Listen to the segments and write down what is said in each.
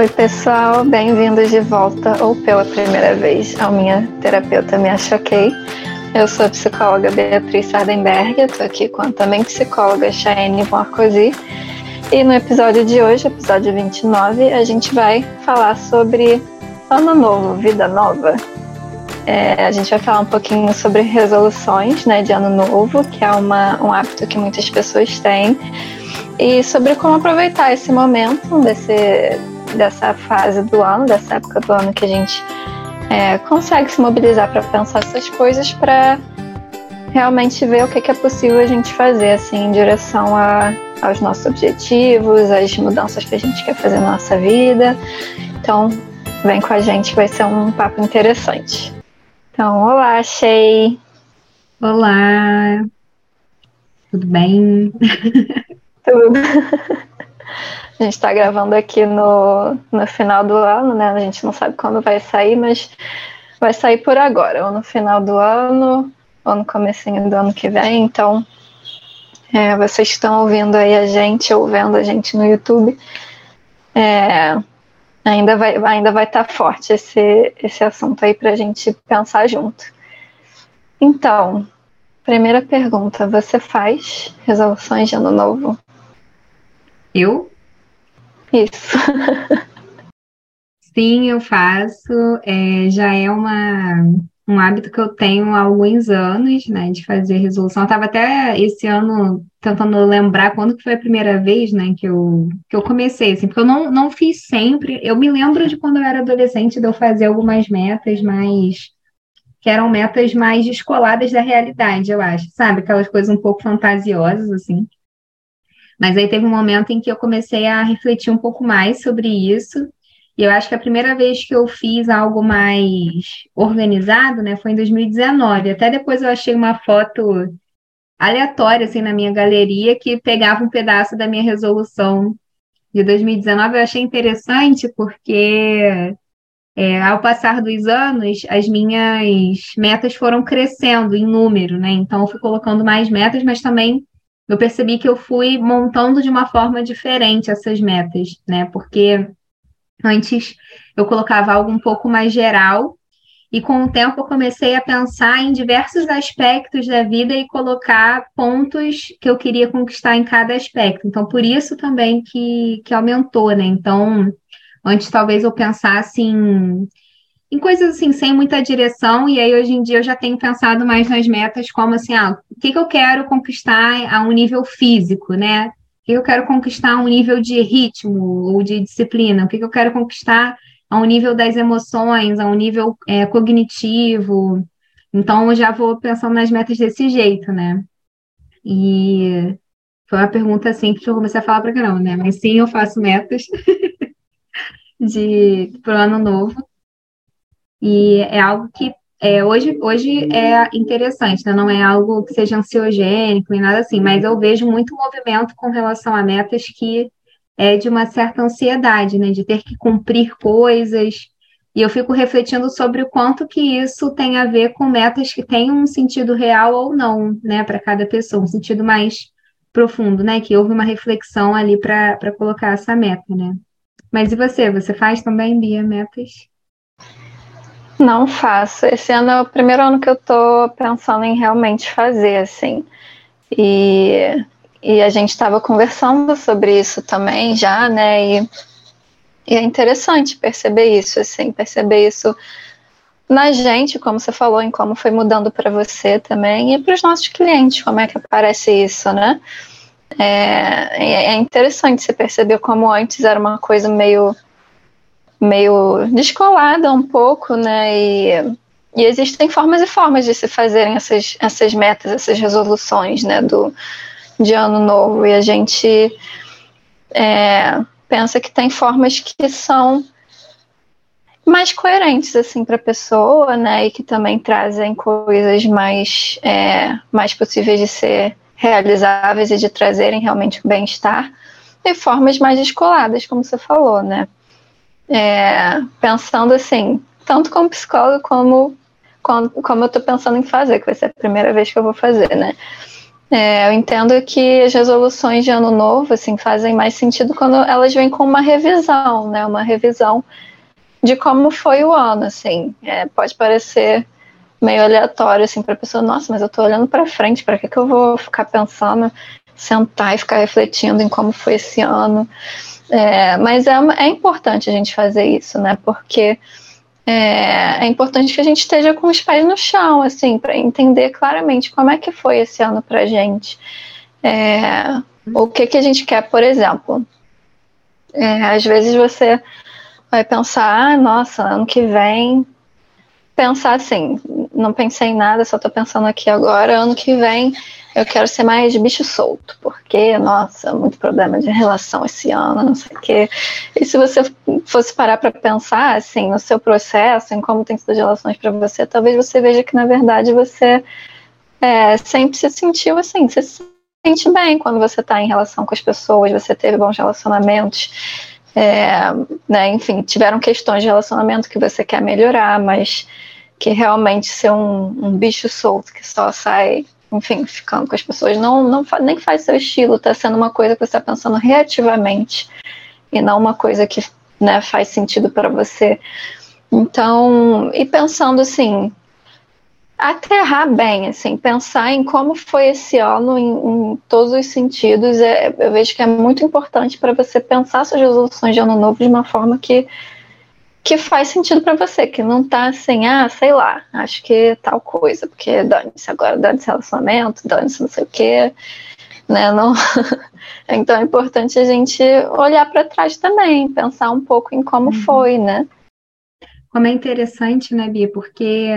Oi, pessoal, bem-vindos de volta ou pela primeira vez ao Minha Terapeuta Me Achoquei. Eu sou a psicóloga Beatriz Sardenberg, estou aqui com a também psicóloga Chayenne Marcosi. E no episódio de hoje, episódio 29, a gente vai falar sobre Ano Novo, Vida Nova. É, a gente vai falar um pouquinho sobre resoluções né, de Ano Novo, que é uma, um hábito que muitas pessoas têm, e sobre como aproveitar esse momento desse, dessa fase do ano, dessa época do ano que a gente é, consegue se mobilizar para pensar essas coisas para realmente ver o que, que, é possível a gente fazer assim em direção a, aos nossos objetivos, às mudanças que a gente quer fazer na nossa vida. Então, vem com a gente, vai ser um papo interessante. Então, olá, Shei. Olá. Tudo bem? Tudo. A gente está gravando aqui no, no final do ano, né? A gente não sabe quando vai sair, mas vai sair por agora, ou no final do ano, ou no comecinho do ano que vem. Então, é, vocês estão ouvindo aí a gente, ou vendo a gente no YouTube, é, ainda vai ainda vai estar tá forte esse, esse assunto aí para a gente pensar junto. Então, primeira pergunta, você faz resoluções de ano novo? Eu? Isso. Sim, eu faço. É, já é uma, um hábito que eu tenho há alguns anos, né, de fazer resolução. Eu estava até esse ano tentando lembrar quando que foi a primeira vez, né, que eu, que eu comecei, assim, porque eu não, não fiz sempre. Eu me lembro de quando eu era adolescente de eu fazer algumas metas mais que eram metas mais descoladas da realidade, eu acho, sabe? Aquelas coisas um pouco fantasiosas, assim. Mas aí teve um momento em que eu comecei a refletir um pouco mais sobre isso. E eu acho que a primeira vez que eu fiz algo mais organizado, né, foi em 2019. Até depois eu achei uma foto aleatória assim na minha galeria que pegava um pedaço da minha resolução de 2019. Eu achei interessante porque é, ao passar dos anos, as minhas metas foram crescendo em número, né? Então, eu fui colocando mais metas, mas também eu percebi que eu fui montando de uma forma diferente essas metas, né? Porque antes eu colocava algo um pouco mais geral e com o tempo eu comecei a pensar em diversos aspectos da vida e colocar pontos que eu queria conquistar em cada aspecto. Então, por isso também que, que aumentou, né? Então, antes talvez eu pensasse em em coisas assim, sem muita direção, e aí hoje em dia eu já tenho pensado mais nas metas como assim, ah, o que, que eu quero conquistar a um nível físico, né? O que eu quero conquistar a um nível de ritmo ou de disciplina? O que, que eu quero conquistar a um nível das emoções, a um nível é, cognitivo? Então, eu já vou pensando nas metas desse jeito, né? E foi uma pergunta assim que eu comecei a falar para caramba, né? Mas sim, eu faço metas de pro ano novo. E é algo que é, hoje, hoje é interessante, né? não é algo que seja ansiogênico nem nada assim, mas eu vejo muito movimento com relação a metas que é de uma certa ansiedade, né? De ter que cumprir coisas. E eu fico refletindo sobre o quanto que isso tem a ver com metas que têm um sentido real ou não, né, para cada pessoa, um sentido mais profundo, né? Que houve uma reflexão ali para colocar essa meta, né? Mas e você? Você faz também, Bia, metas? Não faço. Esse ano é o primeiro ano que eu tô pensando em realmente fazer, assim. E, e a gente estava conversando sobre isso também já, né? E, e é interessante perceber isso, assim, perceber isso na gente, como você falou, em como foi mudando para você também, e para os nossos clientes, como é que aparece isso, né? É, é interessante você perceber como antes era uma coisa meio meio descolada um pouco, né? E, e existem formas e formas de se fazerem essas, essas metas, essas resoluções, né? Do, de ano novo. E a gente é, pensa que tem formas que são mais coerentes assim para a pessoa, né, e que também trazem coisas mais é, mais possíveis de ser realizáveis e de trazerem realmente bem-estar, e formas mais descoladas, como você falou, né é, pensando assim, tanto como psicólogo como, como, como eu estou pensando em fazer, que vai ser a primeira vez que eu vou fazer, né? É, eu entendo que as resoluções de ano novo assim fazem mais sentido quando elas vêm com uma revisão, né? Uma revisão de como foi o ano, assim. É, pode parecer meio aleatório assim para a pessoa, nossa, mas eu estou olhando para frente, para que que eu vou ficar pensando, sentar e ficar refletindo em como foi esse ano? É, mas é, é importante a gente fazer isso, né? Porque é, é, importante que a gente esteja com os pés no chão, assim, para entender claramente como é que foi esse ano para a gente. É, o que, que a gente quer, por exemplo. É, às vezes você vai pensar, ah, nossa, ano que vem. Pensar assim, não pensei em nada, só estou pensando aqui agora, ano que vem eu quero ser mais bicho solto, porque, nossa, muito problema de relação esse ano, não sei o quê. E se você fosse parar para pensar, assim, no seu processo, em como tem sido as relações para você, talvez você veja que, na verdade, você é, sempre se sentiu assim, você se sente bem quando você está em relação com as pessoas, você teve bons relacionamentos. É, né, enfim, tiveram questões de relacionamento que você quer melhorar, mas que realmente ser um, um bicho solto que só sai enfim, ficando com as pessoas, não, não nem faz seu estilo, está sendo uma coisa que você está pensando reativamente e não uma coisa que né, faz sentido para você. Então, e pensando assim, aterrar bem, assim, pensar em como foi esse ano em, em todos os sentidos, é, eu vejo que é muito importante para você pensar suas resoluções de ano novo de uma forma que que faz sentido para você, que não tá assim, ah, sei lá, acho que tal coisa, porque dane-se agora, dane-se relacionamento, dane-se não sei o quê, né? Não... então é importante a gente olhar para trás também, pensar um pouco em como uhum. foi, né? Como é interessante, né, Bia, porque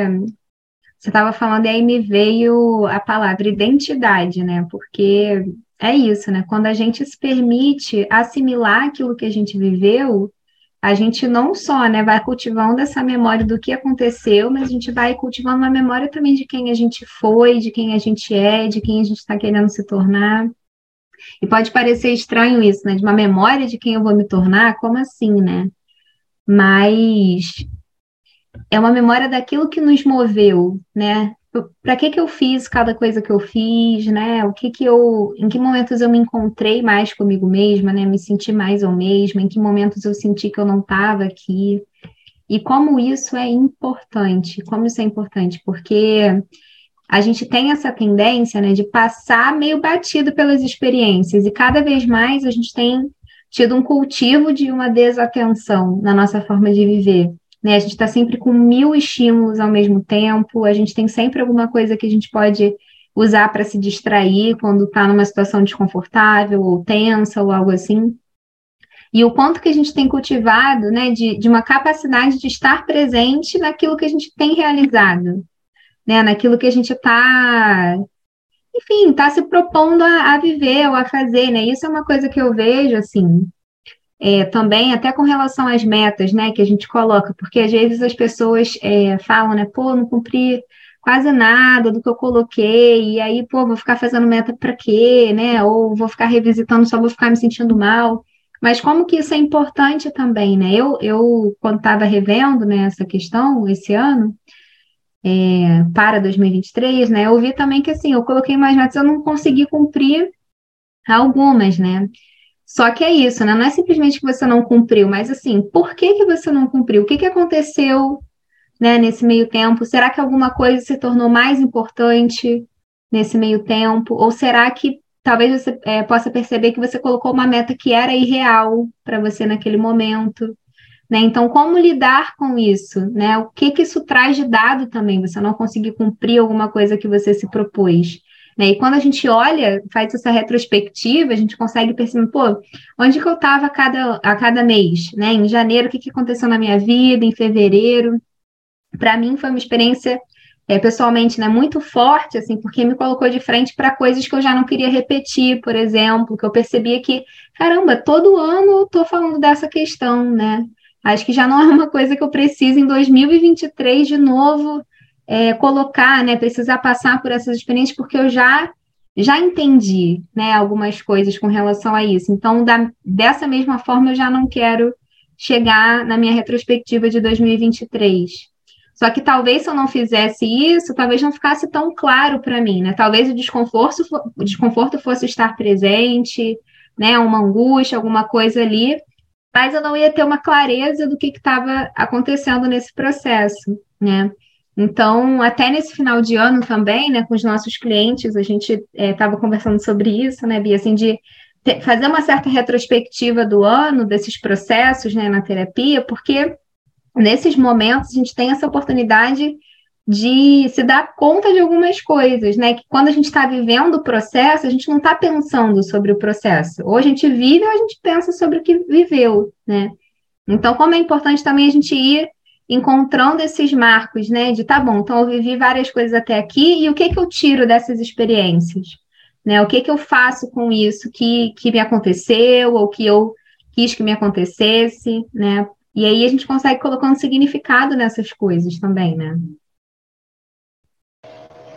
você estava falando e aí me veio a palavra identidade, né? Porque é isso, né? Quando a gente se permite assimilar aquilo que a gente viveu, a gente não só né, vai cultivando essa memória do que aconteceu, mas a gente vai cultivando uma memória também de quem a gente foi, de quem a gente é, de quem a gente está querendo se tornar. E pode parecer estranho isso, né? De uma memória de quem eu vou me tornar, como assim, né? Mas é uma memória daquilo que nos moveu, né? Para que que eu fiz cada coisa que eu fiz, né? O que que eu, em que momentos eu me encontrei mais comigo mesma, né? Me senti mais eu mesma, em que momentos eu senti que eu não estava aqui. E como isso é importante, como isso é importante, porque a gente tem essa tendência, né, de passar meio batido pelas experiências e cada vez mais a gente tem tido um cultivo de uma desatenção na nossa forma de viver. Né? A gente está sempre com mil estímulos ao mesmo tempo, a gente tem sempre alguma coisa que a gente pode usar para se distrair quando está numa situação desconfortável ou tensa ou algo assim. E o quanto que a gente tem cultivado né, de, de uma capacidade de estar presente naquilo que a gente tem realizado, né, naquilo que a gente está, enfim, está se propondo a, a, viver ou a fazer. Né? Isso é uma coisa que eu vejo assim, é, também até com relação às metas, né, que a gente coloca, porque às vezes as pessoas é, falam, né, pô, não cumpri quase nada do que eu coloquei, e aí, pô, vou ficar fazendo meta para quê, né, ou vou ficar revisitando, só vou ficar me sentindo mal. Mas como que isso é importante também, né? Eu, eu quando estava revendo né, essa questão esse ano, é, para 2023, né, eu vi também que assim, eu coloquei mais metas, eu não consegui cumprir algumas, né? Só que é isso, né? Não é simplesmente que você não cumpriu, mas assim, por que, que você não cumpriu? O que, que aconteceu né, nesse meio tempo? Será que alguma coisa se tornou mais importante nesse meio tempo? Ou será que talvez você é, possa perceber que você colocou uma meta que era irreal para você naquele momento? Né? Então, como lidar com isso? Né? O que, que isso traz de dado também? Você não conseguir cumprir alguma coisa que você se propôs. Né? E quando a gente olha, faz essa retrospectiva, a gente consegue perceber, pô, onde que eu estava a cada, a cada mês? Né? Em janeiro, o que, que aconteceu na minha vida? Em fevereiro? Para mim foi uma experiência é, pessoalmente né, muito forte, assim, porque me colocou de frente para coisas que eu já não queria repetir, por exemplo, que eu percebia que, caramba, todo ano eu estou falando dessa questão, né? Acho que já não é uma coisa que eu preciso em 2023 de novo é, colocar, né, precisar passar por essas experiências, porque eu já já entendi, né, algumas coisas com relação a isso. Então, da, dessa mesma forma, eu já não quero chegar na minha retrospectiva de 2023. Só que talvez se eu não fizesse isso, talvez não ficasse tão claro para mim, né? Talvez o desconforto, o desconforto fosse estar presente, né? Uma angústia, alguma coisa ali, mas eu não ia ter uma clareza do que estava acontecendo nesse processo, né? Então, até nesse final de ano também, né, com os nossos clientes, a gente estava é, conversando sobre isso, né, Bia, assim, de fazer uma certa retrospectiva do ano, desses processos, né, na terapia, porque nesses momentos a gente tem essa oportunidade de se dar conta de algumas coisas, né? Que quando a gente está vivendo o processo, a gente não está pensando sobre o processo. Ou a gente vive ou a gente pensa sobre o que viveu, né? Então, como é importante também a gente ir encontrando esses marcos, né? De tá bom, então eu vivi várias coisas até aqui, e o que, que eu tiro dessas experiências? Né? O que, que eu faço com isso que, que me aconteceu, ou que eu quis que me acontecesse, né? E aí a gente consegue colocar um significado nessas coisas também, né?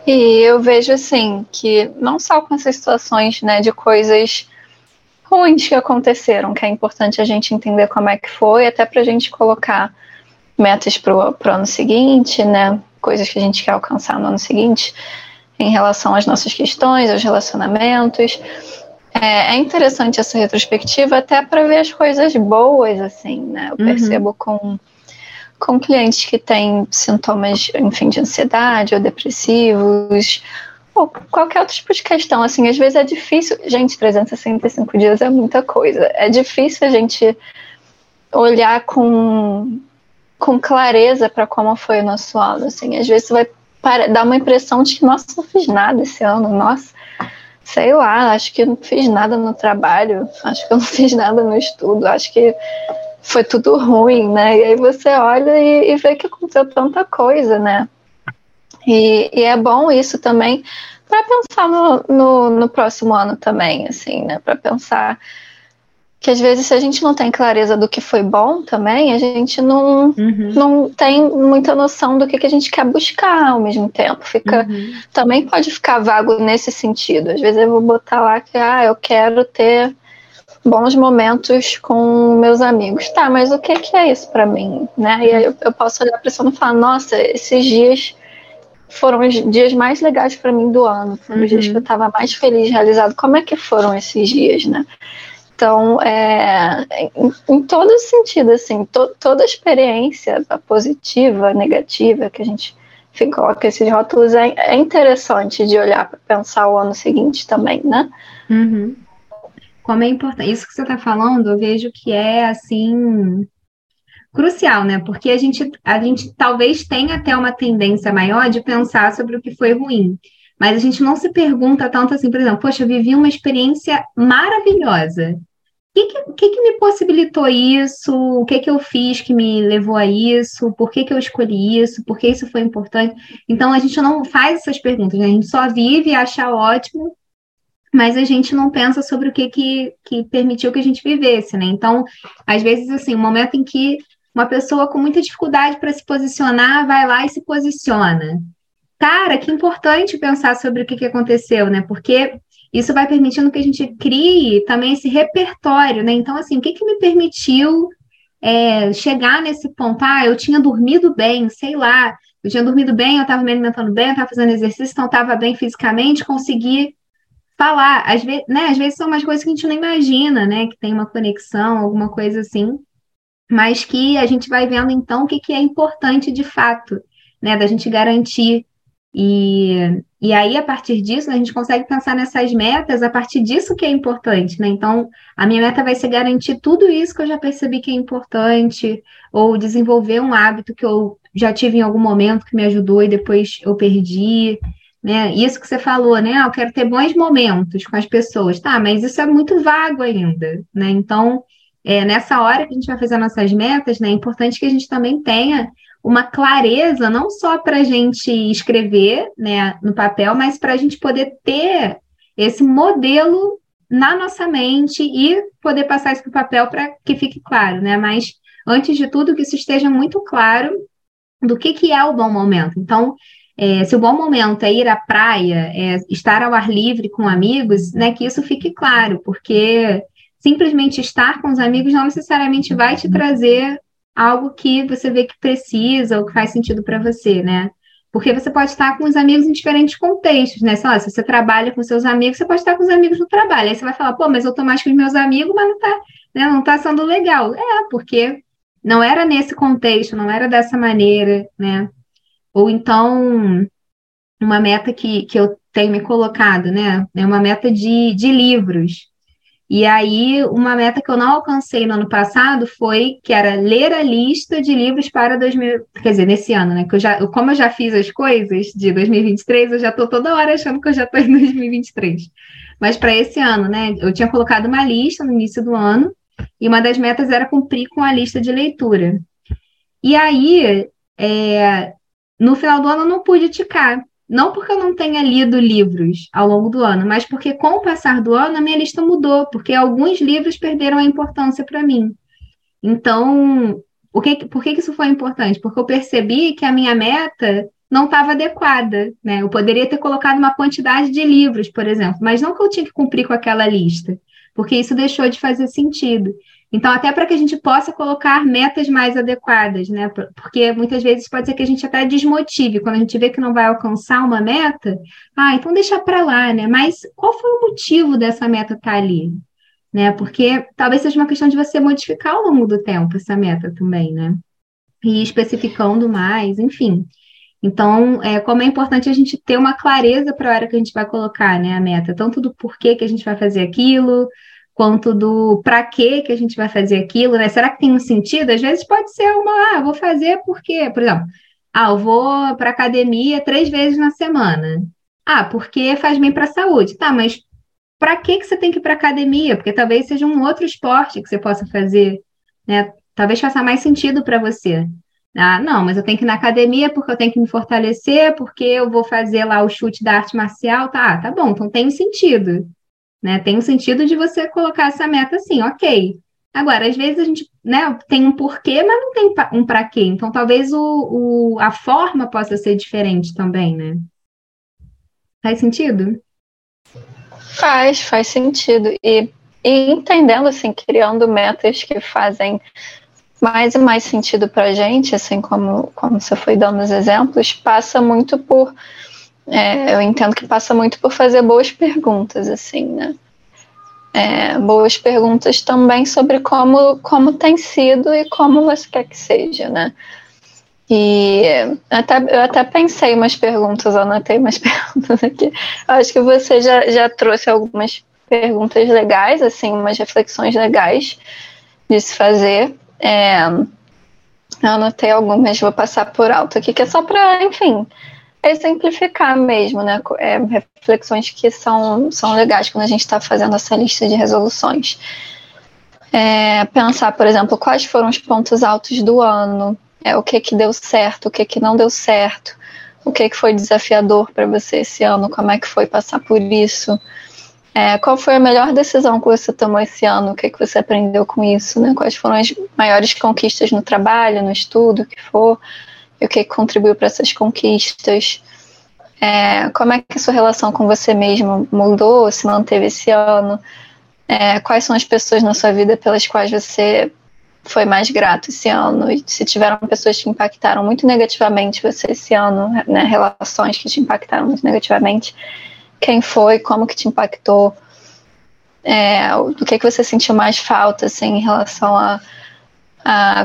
E eu vejo assim que não só com essas situações, né, de coisas ruins que aconteceram, que é importante a gente entender como é que foi, até para a gente colocar metas para o ano seguinte, né, coisas que a gente quer alcançar no ano seguinte, em relação às nossas questões, aos relacionamentos. É, é interessante essa retrospectiva até para ver as coisas boas, assim, né? Eu uhum. percebo com, com clientes que têm sintomas, enfim, de ansiedade ou depressivos, ou qualquer outro tipo de questão, assim, às vezes é difícil, gente, 365 dias é muita coisa, é difícil a gente olhar com, com clareza para como foi o nosso ano, assim, às vezes vai dar uma impressão de que, nossa, não fiz nada esse ano, nossa, sei lá, acho que não fiz nada no trabalho, acho que eu não fiz nada no estudo, acho que foi tudo ruim, né? E aí você olha e, e vê que aconteceu tanta coisa, né? E, e é bom isso também para pensar no, no, no, próximo ano também, assim, né? Para pensar que às vezes se a gente não tem clareza do que foi bom também, a gente não, uhum. não tem muita noção do que, que a gente quer buscar ao mesmo tempo. Fica, uhum. Também pode ficar vago nesse sentido. Às vezes eu vou botar lá que ah, eu quero ter bons momentos com meus amigos. Tá, mas o que, que é isso para mim? Né? E aí eu, eu posso olhar para isso e falar, nossa, esses dias foram os dias mais legais para mim do ano. Foram uhum. os dias que eu estava mais feliz, realizado. Como é que foram esses dias, né? Então, é, em, em todo sentido, assim, to, toda experiência positiva, negativa, que a gente coloca esses rótulos, é, é interessante de olhar para pensar o ano seguinte também, né? Uhum. Como é importante. Isso que você está falando, eu vejo que é, assim, crucial, né? Porque a gente, a gente talvez tenha até uma tendência maior de pensar sobre o que foi ruim. Mas a gente não se pergunta tanto assim, por exemplo, poxa, eu vivi uma experiência maravilhosa. Que, que, que, me possibilitou isso? O que, que eu fiz que me levou a isso? Por que, que eu escolhi isso? Por que isso foi importante? Então, a gente não faz essas perguntas, né? A gente só vive e acha ótimo, mas a gente não pensa sobre o que, que, que permitiu que a gente vivesse, né? Então, às vezes, assim, o um momento em que uma pessoa com muita dificuldade para se posicionar vai lá e se posiciona. Cara, que importante pensar sobre o que, que aconteceu, né? Porque isso vai permitindo que a gente crie também esse repertório, né? Então, assim, o que, que me permitiu é, chegar nesse ponto? Ah, eu tinha dormido bem, sei lá, eu tinha dormido bem, eu estava me alimentando bem, eu estava fazendo exercício, então estava bem fisicamente, consegui falar. Às vezes, né, às vezes são umas coisas que a gente não imagina, né? Que tem uma conexão, alguma coisa assim, mas que a gente vai vendo então o que, que é importante de fato, né? Da gente garantir e, e aí, a partir disso, a gente consegue pensar nessas metas a partir disso que é importante, né? Então, a minha meta vai ser garantir tudo isso que eu já percebi que é importante, ou desenvolver um hábito que eu já tive em algum momento que me ajudou e depois eu perdi, né? Isso que você falou, né? Ah, eu quero ter bons momentos com as pessoas, tá? Mas isso é muito vago ainda, né? Então, é, nessa hora que a gente vai fazer nossas metas, né? É importante que a gente também tenha uma clareza não só para a gente escrever né, no papel, mas para a gente poder ter esse modelo na nossa mente e poder passar isso para o papel para que fique claro, né? Mas antes de tudo, que isso esteja muito claro do que, que é o bom momento. Então, é, se o bom momento é ir à praia, é estar ao ar livre com amigos, né, que isso fique claro, porque simplesmente estar com os amigos não necessariamente vai te trazer algo que você vê que precisa ou que faz sentido para você, né? Porque você pode estar com os amigos em diferentes contextos, né? Sei lá, se você trabalha com seus amigos, você pode estar com os amigos no trabalho. Aí você vai falar, pô, mas eu tô mais com os meus amigos, mas não tá, né, não tá sendo legal. É, porque não era nesse contexto, não era dessa maneira, né? Ou então, uma meta que, que eu tenho me colocado, né? É uma meta de, de livros. E aí, uma meta que eu não alcancei no ano passado foi que era ler a lista de livros para 2000, quer dizer, nesse ano, né? Que eu já, como eu já fiz as coisas de 2023, eu já estou toda hora achando que eu já estou em 2023. Mas para esse ano, né? Eu tinha colocado uma lista no início do ano, e uma das metas era cumprir com a lista de leitura. E aí, é, no final do ano, eu não pude ticar. Não porque eu não tenha lido livros ao longo do ano, mas porque com o passar do ano a minha lista mudou, porque alguns livros perderam a importância para mim. Então, o que, por que isso foi importante? Porque eu percebi que a minha meta não estava adequada, né? Eu poderia ter colocado uma quantidade de livros, por exemplo, mas não que eu tinha que cumprir com aquela lista, porque isso deixou de fazer sentido. Então, até para que a gente possa colocar metas mais adequadas, né? Porque muitas vezes pode ser que a gente até desmotive quando a gente vê que não vai alcançar uma meta. Ah, então deixa para lá, né? Mas qual foi o motivo dessa meta estar tá ali? Né? Porque talvez seja uma questão de você modificar ao longo do tempo essa meta também, né? E especificando mais, enfim. Então, é, como é importante a gente ter uma clareza para a hora que a gente vai colocar né, a meta, tanto do porquê que a gente vai fazer aquilo, quanto do para que que a gente vai fazer aquilo, né? Será que tem um sentido? Às vezes pode ser uma, ah, vou fazer porque, por exemplo, ah, eu vou para academia três vezes na semana. Ah, porque faz bem para a saúde. Tá, mas para que que você tem que ir para academia? Porque talvez seja um outro esporte que você possa fazer, né? Talvez faça mais sentido para você. Ah, não, mas eu tenho que ir na academia porque eu tenho que me fortalecer, porque eu vou fazer lá o chute da arte marcial, tá? tá bom, então tem um sentido. Né? Tem um sentido de você colocar essa meta assim, ok. Agora, às vezes a gente né, tem um porquê, mas não tem um para quê. Então, talvez o, o, a forma possa ser diferente também, né? Faz sentido? Faz, faz sentido. E, e entendendo, assim, criando metas que fazem mais e mais sentido para a gente, assim como, como você foi dando os exemplos, passa muito por é, eu entendo que passa muito por fazer boas perguntas, assim, né? É, boas perguntas também sobre como, como tem sido e como você quer que seja, né? E até, eu até pensei umas perguntas, anotei umas perguntas aqui. Acho que você já, já trouxe algumas perguntas legais, assim, umas reflexões legais de se fazer. É, eu anotei algumas, vou passar por alto aqui, que é só para, enfim, exemplificar mesmo, né? É, reflexões que são, são legais quando a gente está fazendo essa lista de resoluções. É, pensar, por exemplo, quais foram os pontos altos do ano, é, o que que deu certo, o que que não deu certo, o que que foi desafiador para você esse ano, como é que foi passar por isso, é, qual foi a melhor decisão que você tomou esse ano, o que que você aprendeu com isso, né? Quais foram as maiores conquistas no trabalho, no estudo, o que for, e o que contribuiu para essas conquistas. É, como é que a sua relação com você mesmo mudou, se manteve esse ano? É, quais são as pessoas na sua vida pelas quais você foi mais grato esse ano? E se tiveram pessoas que impactaram muito negativamente você esse ano, né, relações que te impactaram muito negativamente, quem foi, como que te impactou? É, do que, que você sentiu mais falta assim, em relação a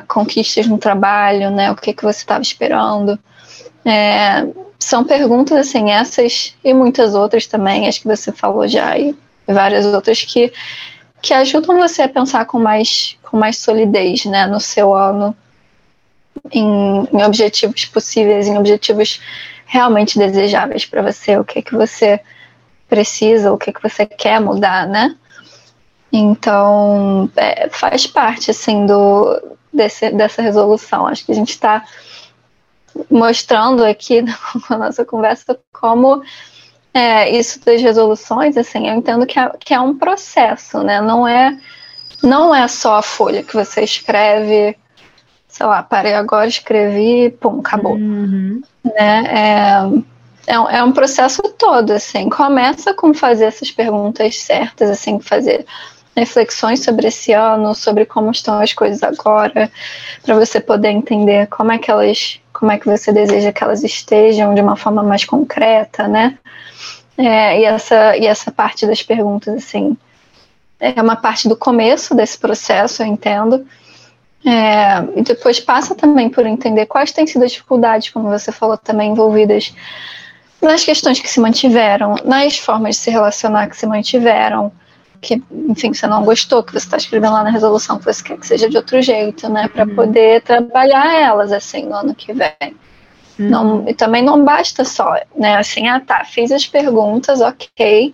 conquistas no trabalho, né? O que, que você estava esperando. É, são perguntas assim, essas e muitas outras também, acho que você falou já, e várias outras que, que ajudam você a pensar com mais, com mais solidez né, no seu ano, em, em objetivos possíveis, em objetivos realmente desejáveis para você, o que que você precisa, o que que você quer mudar, né? Então, é, faz parte, assim, do, desse, dessa resolução. Acho que a gente está mostrando aqui com a nossa conversa como é, isso das resoluções, assim, eu entendo que é, que é um processo, né? Não é, não é só a folha que você escreve, sei lá, parei agora, escrevi, pum, acabou. Uhum. Né? É, é, é um processo todo, assim. Começa com fazer essas perguntas certas, assim, fazer reflexões sobre esse ano, sobre como estão as coisas agora, para você poder entender como é que elas, como é que você deseja que elas estejam de uma forma mais concreta, né? É, e essa e essa parte das perguntas assim é uma parte do começo desse processo, eu entendo. É, e depois passa também por entender quais têm sido as dificuldades, como você falou também, envolvidas nas questões que se mantiveram, nas formas de se relacionar que se mantiveram, que, enfim, você não gostou, que você está escrevendo lá na resolução, que você quer que seja de outro jeito, né? Para uhum. poder trabalhar elas, assim, no ano que vem. Uhum. Não, e também não basta só, né? Assim, ah, tá, fiz as perguntas, ok,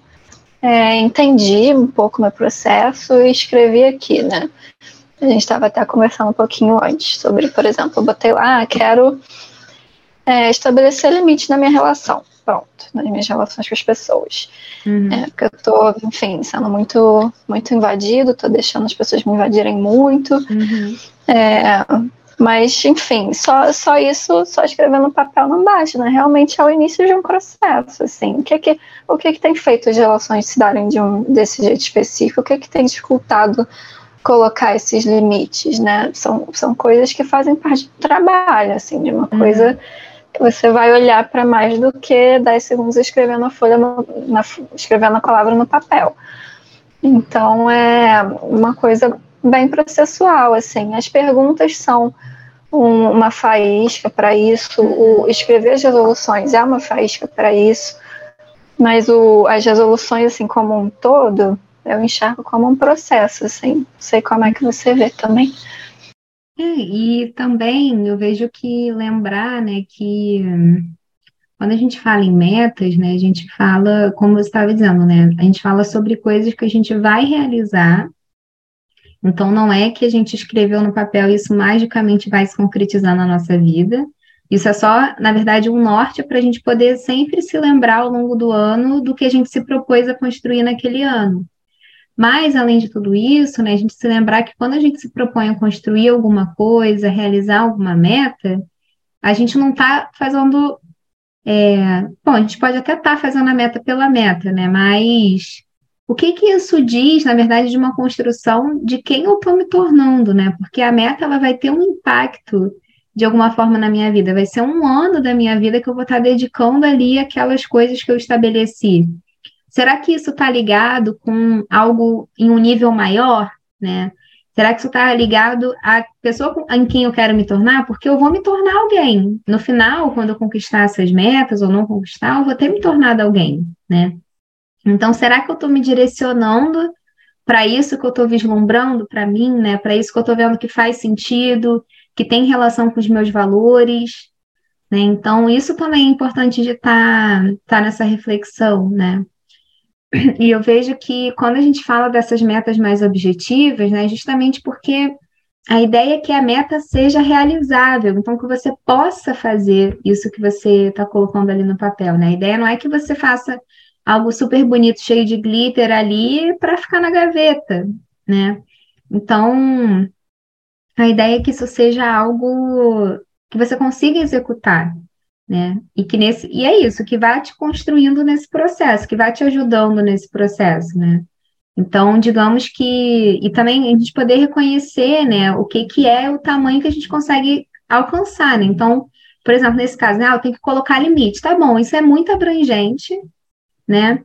é, entendi um pouco meu processo e escrevi aqui, né? A gente estava até conversando um pouquinho antes sobre, por exemplo, eu botei lá, ah, quero é, estabelecer limite na minha relação pronto, nas minhas relações com as pessoas. Uhum. É, porque eu tô, enfim, sendo muito, muito invadido, tô deixando as pessoas me invadirem muito. Uhum. É, mas, enfim, só, só isso, só escrever no papel não basta, né? Realmente é o início de um processo, assim. O que que, o que, que tem feito as relações se darem de um, desse jeito específico? O que que tem dificultado colocar esses limites, né? São, são coisas que fazem parte do trabalho, assim, de uma uhum. Você vai olhar para mais do que 10 segundos escrevendo a folha, no, na, escrevendo a palavra no papel. Então é uma coisa bem processual, assim. As perguntas são um, uma faísca para isso, o escrever as resoluções é uma faísca para isso, mas o, as resoluções, assim, como um todo, eu enxergo como um processo, assim. Não sei como é que você vê também. É, e também eu vejo que lembrar, né, que quando a gente fala em metas, né, a gente fala, como você estava dizendo, né, a gente fala sobre coisas que a gente vai realizar. Então, não é que a gente escreveu no papel e isso magicamente vai se concretizar na nossa vida. Isso é só, na verdade, um norte para a gente poder sempre se lembrar ao longo do ano do que a gente se propôs a construir naquele ano. Mas, além de tudo isso, né, a gente se lembrar que quando a gente se propõe a construir alguma coisa, realizar alguma meta, a gente não está fazendo. É, bom, a gente pode até estar tá fazendo a meta pela meta, né? Mas o que que isso diz, na verdade, de uma construção de quem eu estou me tornando, né? Porque a meta ela vai ter um impacto de alguma forma na minha vida. Vai ser um ano da minha vida que eu vou estar tá dedicando ali aquelas coisas que eu estabeleci. Será que isso está ligado com algo em um nível maior, né? Será que isso está ligado à pessoa em quem eu quero me tornar? Porque eu vou me tornar alguém. No final, quando eu conquistar essas metas ou não conquistar, eu vou ter me tornado alguém, né? Então, será que eu estou me direcionando para isso que eu estou vislumbrando para mim, né? Para isso que eu estou vendo que faz sentido, que tem relação com os meus valores, né? Então, isso também é importante de estar tá, tá nessa reflexão, né? E eu vejo que quando a gente fala dessas metas mais objetivas, né, justamente porque a ideia é que a meta seja realizável, então que você possa fazer isso que você está colocando ali no papel, né? A ideia não é que você faça algo super bonito, cheio de glitter ali para ficar na gaveta, né? Então, a ideia é que isso seja algo que você consiga executar, né? E que nesse e é isso que vai te construindo nesse processo, que vai te ajudando nesse processo, né? Então, digamos que e também a gente poder reconhecer, né, o que que é o tamanho que a gente consegue alcançar, né? Então, por exemplo, nesse caso, né, ah, eu tenho que colocar limite. Tá bom, isso é muito abrangente, né?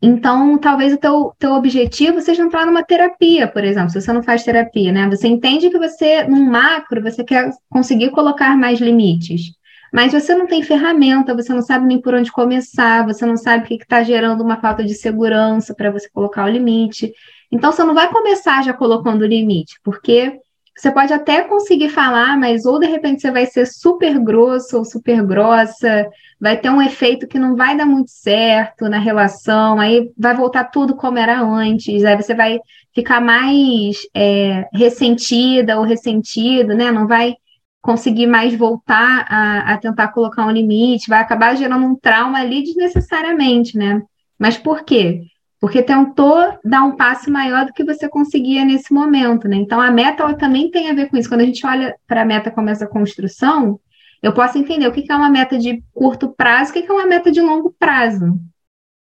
Então, talvez o teu, teu objetivo seja entrar numa terapia, por exemplo, se você não faz terapia, né? Você entende que você, num macro, você quer conseguir colocar mais limites. Mas você não tem ferramenta, você não sabe nem por onde começar, você não sabe o que está gerando uma falta de segurança para você colocar o limite. Então, você não vai começar já colocando o limite, porque você pode até conseguir falar, mas ou de repente você vai ser super grosso ou super grossa, vai ter um efeito que não vai dar muito certo na relação, aí vai voltar tudo como era antes, aí você vai ficar mais é, ressentida ou ressentido, né? Não vai conseguir mais voltar a, a, tentar colocar um limite, vai acabar gerando um trauma ali desnecessariamente, né? Mas por quê? Porque tentou dar um passo maior do que você conseguia nesse momento, né? Então a meta ela também tem a ver com isso. Quando a gente olha para a meta como essa construção, eu posso entender o que é uma meta de curto prazo, o que é uma meta de longo prazo,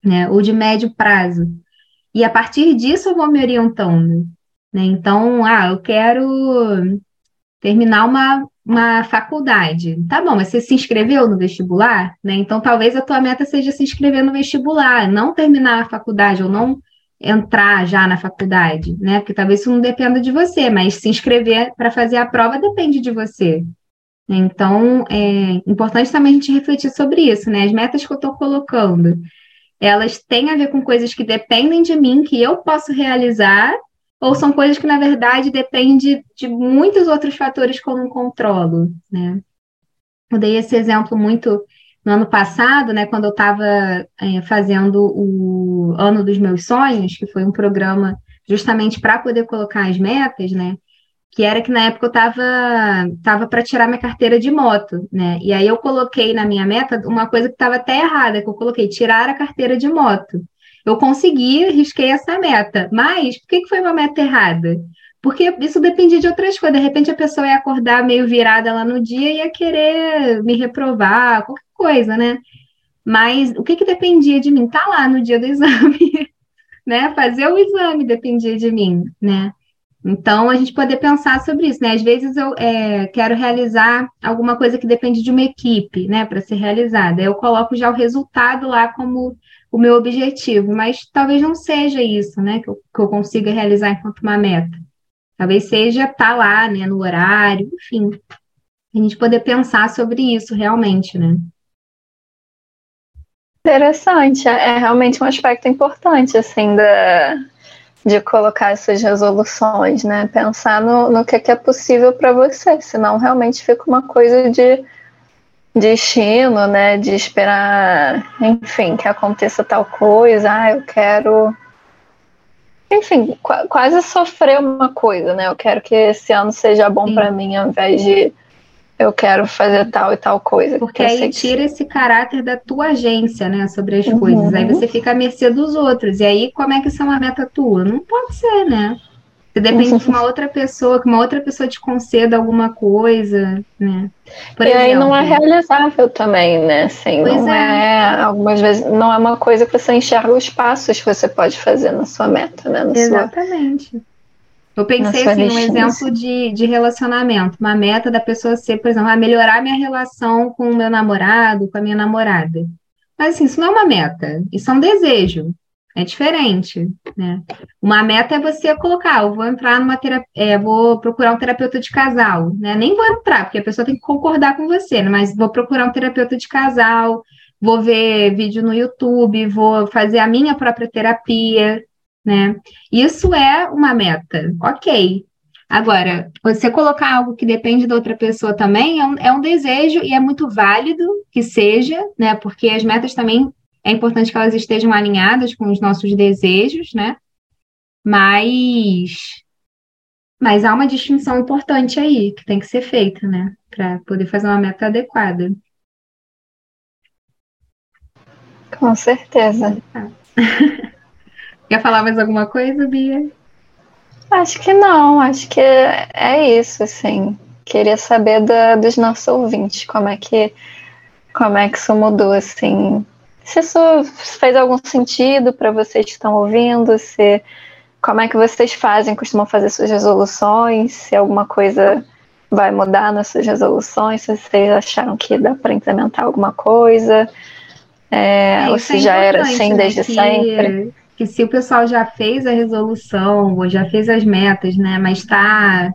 né? Ou de médio prazo. e a partir disso eu vou me orientando. Né? Então, ah, eu quero terminar uma, uma faculdade. Tá bom, mas você se inscreveu no vestibular? Né? Então, talvez a tua meta seja se inscrever no vestibular, não terminar a faculdade, ou não entrar já na faculdade, né? Porque talvez isso não dependa de você, mas se inscrever para fazer a prova depende de você. Então, é importante também a gente refletir sobre isso, né? As metas que eu estou colocando, elas têm a ver com coisas que dependem de mim, que eu posso realizar, ou são coisas que, na verdade, dependem de muitos outros fatores que eu controlo, né? Eu dei esse exemplo muito no ano passado, né, quando eu estava é, fazendo o Ano dos Meus Sonhos, que foi um programa justamente para poder colocar as metas, né, que era que na época eu estava tava para tirar minha carteira de moto, né, e aí eu coloquei na minha meta uma coisa que estava até errada, que eu coloquei tirar a carteira de moto. Eu consegui, risquei essa meta, mas por que, foi uma meta errada? Porque isso dependia de outras coisas. De repente a pessoa ia acordar meio virada lá no dia e ia querer me reprovar, qualquer coisa, né? Mas o que, que dependia de mim? Tá lá no dia do exame, né? Fazer o exame dependia de mim, né? Então, a gente poder pensar sobre isso, né? Às vezes eu é, quero realizar alguma coisa que depende de uma equipe, né, para ser realizada. Eu coloco já o resultado lá como o meu objetivo, mas talvez não seja isso, né, que eu, que eu consiga realizar enquanto uma meta. Talvez seja estar tá lá, né, no horário, enfim. A gente poder pensar sobre isso realmente, né? Interessante, é, é realmente um aspecto importante, assim, da, de colocar essas resoluções, né? Pensar no, no que, é, que é possível para você, senão realmente fica uma coisa de destino, né? De esperar, enfim, que aconteça tal coisa, ah, eu quero. Enfim, qu quase sofrer uma coisa, né? Eu quero que esse ano seja bom para mim, ao invés de eu quero fazer tal e tal coisa. Porque aí tira esse caráter da tua agência, né, sobre as uhum. coisas. Aí você fica à mercê dos outros. E aí, como é que isso é uma meta tua? Não pode ser, né? Você depende de uma outra pessoa, que uma outra pessoa te conceda alguma coisa, né? Por e exemplo, aí não é realizável também, né? Assim, não é. é. algumas vezes não é uma coisa que você enxerga os passos que você pode fazer na sua meta, né? Exatamente. Sua eu pensei assim, um exemplo de, de relacionamento, uma meta da pessoa ser, por exemplo, a melhorar minha relação com o meu namorado, com a minha namorada. Mas assim, isso não é uma meta, isso é um desejo. É diferente, né? Uma meta é você colocar, eu vou entrar numa terapia, é, vou procurar um terapeuta de casal, né? Nem vou entrar, porque a pessoa tem que concordar com você, né? mas vou procurar um terapeuta de casal, vou ver vídeo no YouTube, vou fazer a minha própria terapia, né? Isso é uma meta, ok. Agora, você colocar algo que depende da outra pessoa também é um, é um desejo e é muito válido que seja, né? Porque as metas também é importante que elas estejam alinhadas com os nossos desejos, né? Mas, mas há uma distinção importante aí que tem que ser feita, né? Para poder fazer uma meta adequada. Com certeza. Ah. Quer falar mais alguma coisa, Bia? Acho que não, acho que é isso, assim. Queria saber da, dos nossos ouvintes, como é que como é que isso mudou, assim. Se isso fez algum sentido para vocês que estão ouvindo, se como é que vocês fazem, costumam fazer suas resoluções, se alguma coisa vai mudar nas suas resoluções, se vocês acharam que dá para implementar alguma coisa, é, é, ou se é já era assim né, desde sempre. que se o pessoal já fez a resolução ou já fez as metas, né, mas está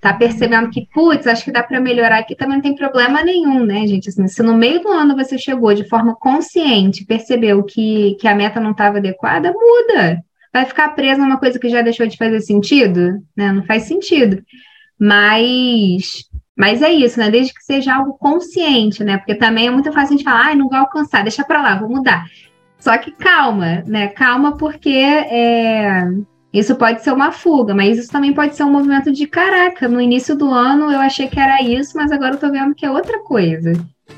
tá percebendo que, putz, acho que dá para melhorar aqui, também não tem problema nenhum, né, gente? Assim, se no meio do ano você chegou de forma consciente, percebeu que, que a meta não estava adequada, muda. Vai ficar preso numa coisa que já deixou de fazer sentido, né? Não faz sentido. Mas mas é isso, né? Desde que seja algo consciente, né? Porque também é muito fácil a gente falar, ai, não vai alcançar, deixa para lá, vou mudar. Só que calma, né? Calma, porque é, isso pode ser uma fuga, mas isso também pode ser um movimento de caraca. No início do ano eu achei que era isso, mas agora eu tô vendo que é outra coisa.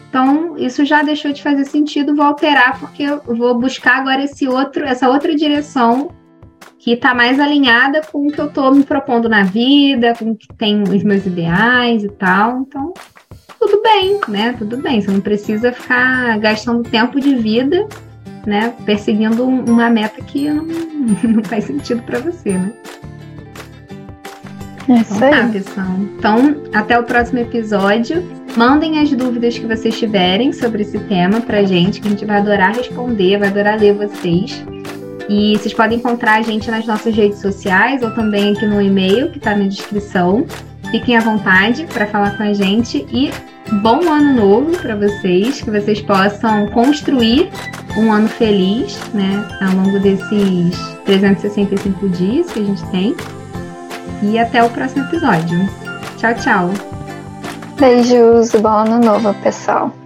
Então, isso já deixou de fazer sentido, vou alterar, porque eu vou buscar agora esse outro, essa outra direção que está mais alinhada com o que eu estou me propondo na vida, com o que tem os meus ideais e tal. Então, tudo bem, né? Tudo bem. Você não precisa ficar gastando tempo de vida né, perseguindo uma meta que não, não faz sentido para você, né? É isso então, aí. Tá, pessoal. Então, até o próximo episódio. Mandem as dúvidas que vocês tiverem sobre esse tema pra gente, que a gente vai adorar responder, vai adorar ler vocês. E vocês podem encontrar a gente nas nossas redes sociais ou também aqui no e-mail que está na descrição. Fiquem à vontade para falar com a gente e bom ano novo para vocês, que vocês possam construir um ano feliz, né, ao longo desses 365 dias que a gente tem. E até o próximo episódio. Tchau, tchau. Beijos, bom ano novo, pessoal.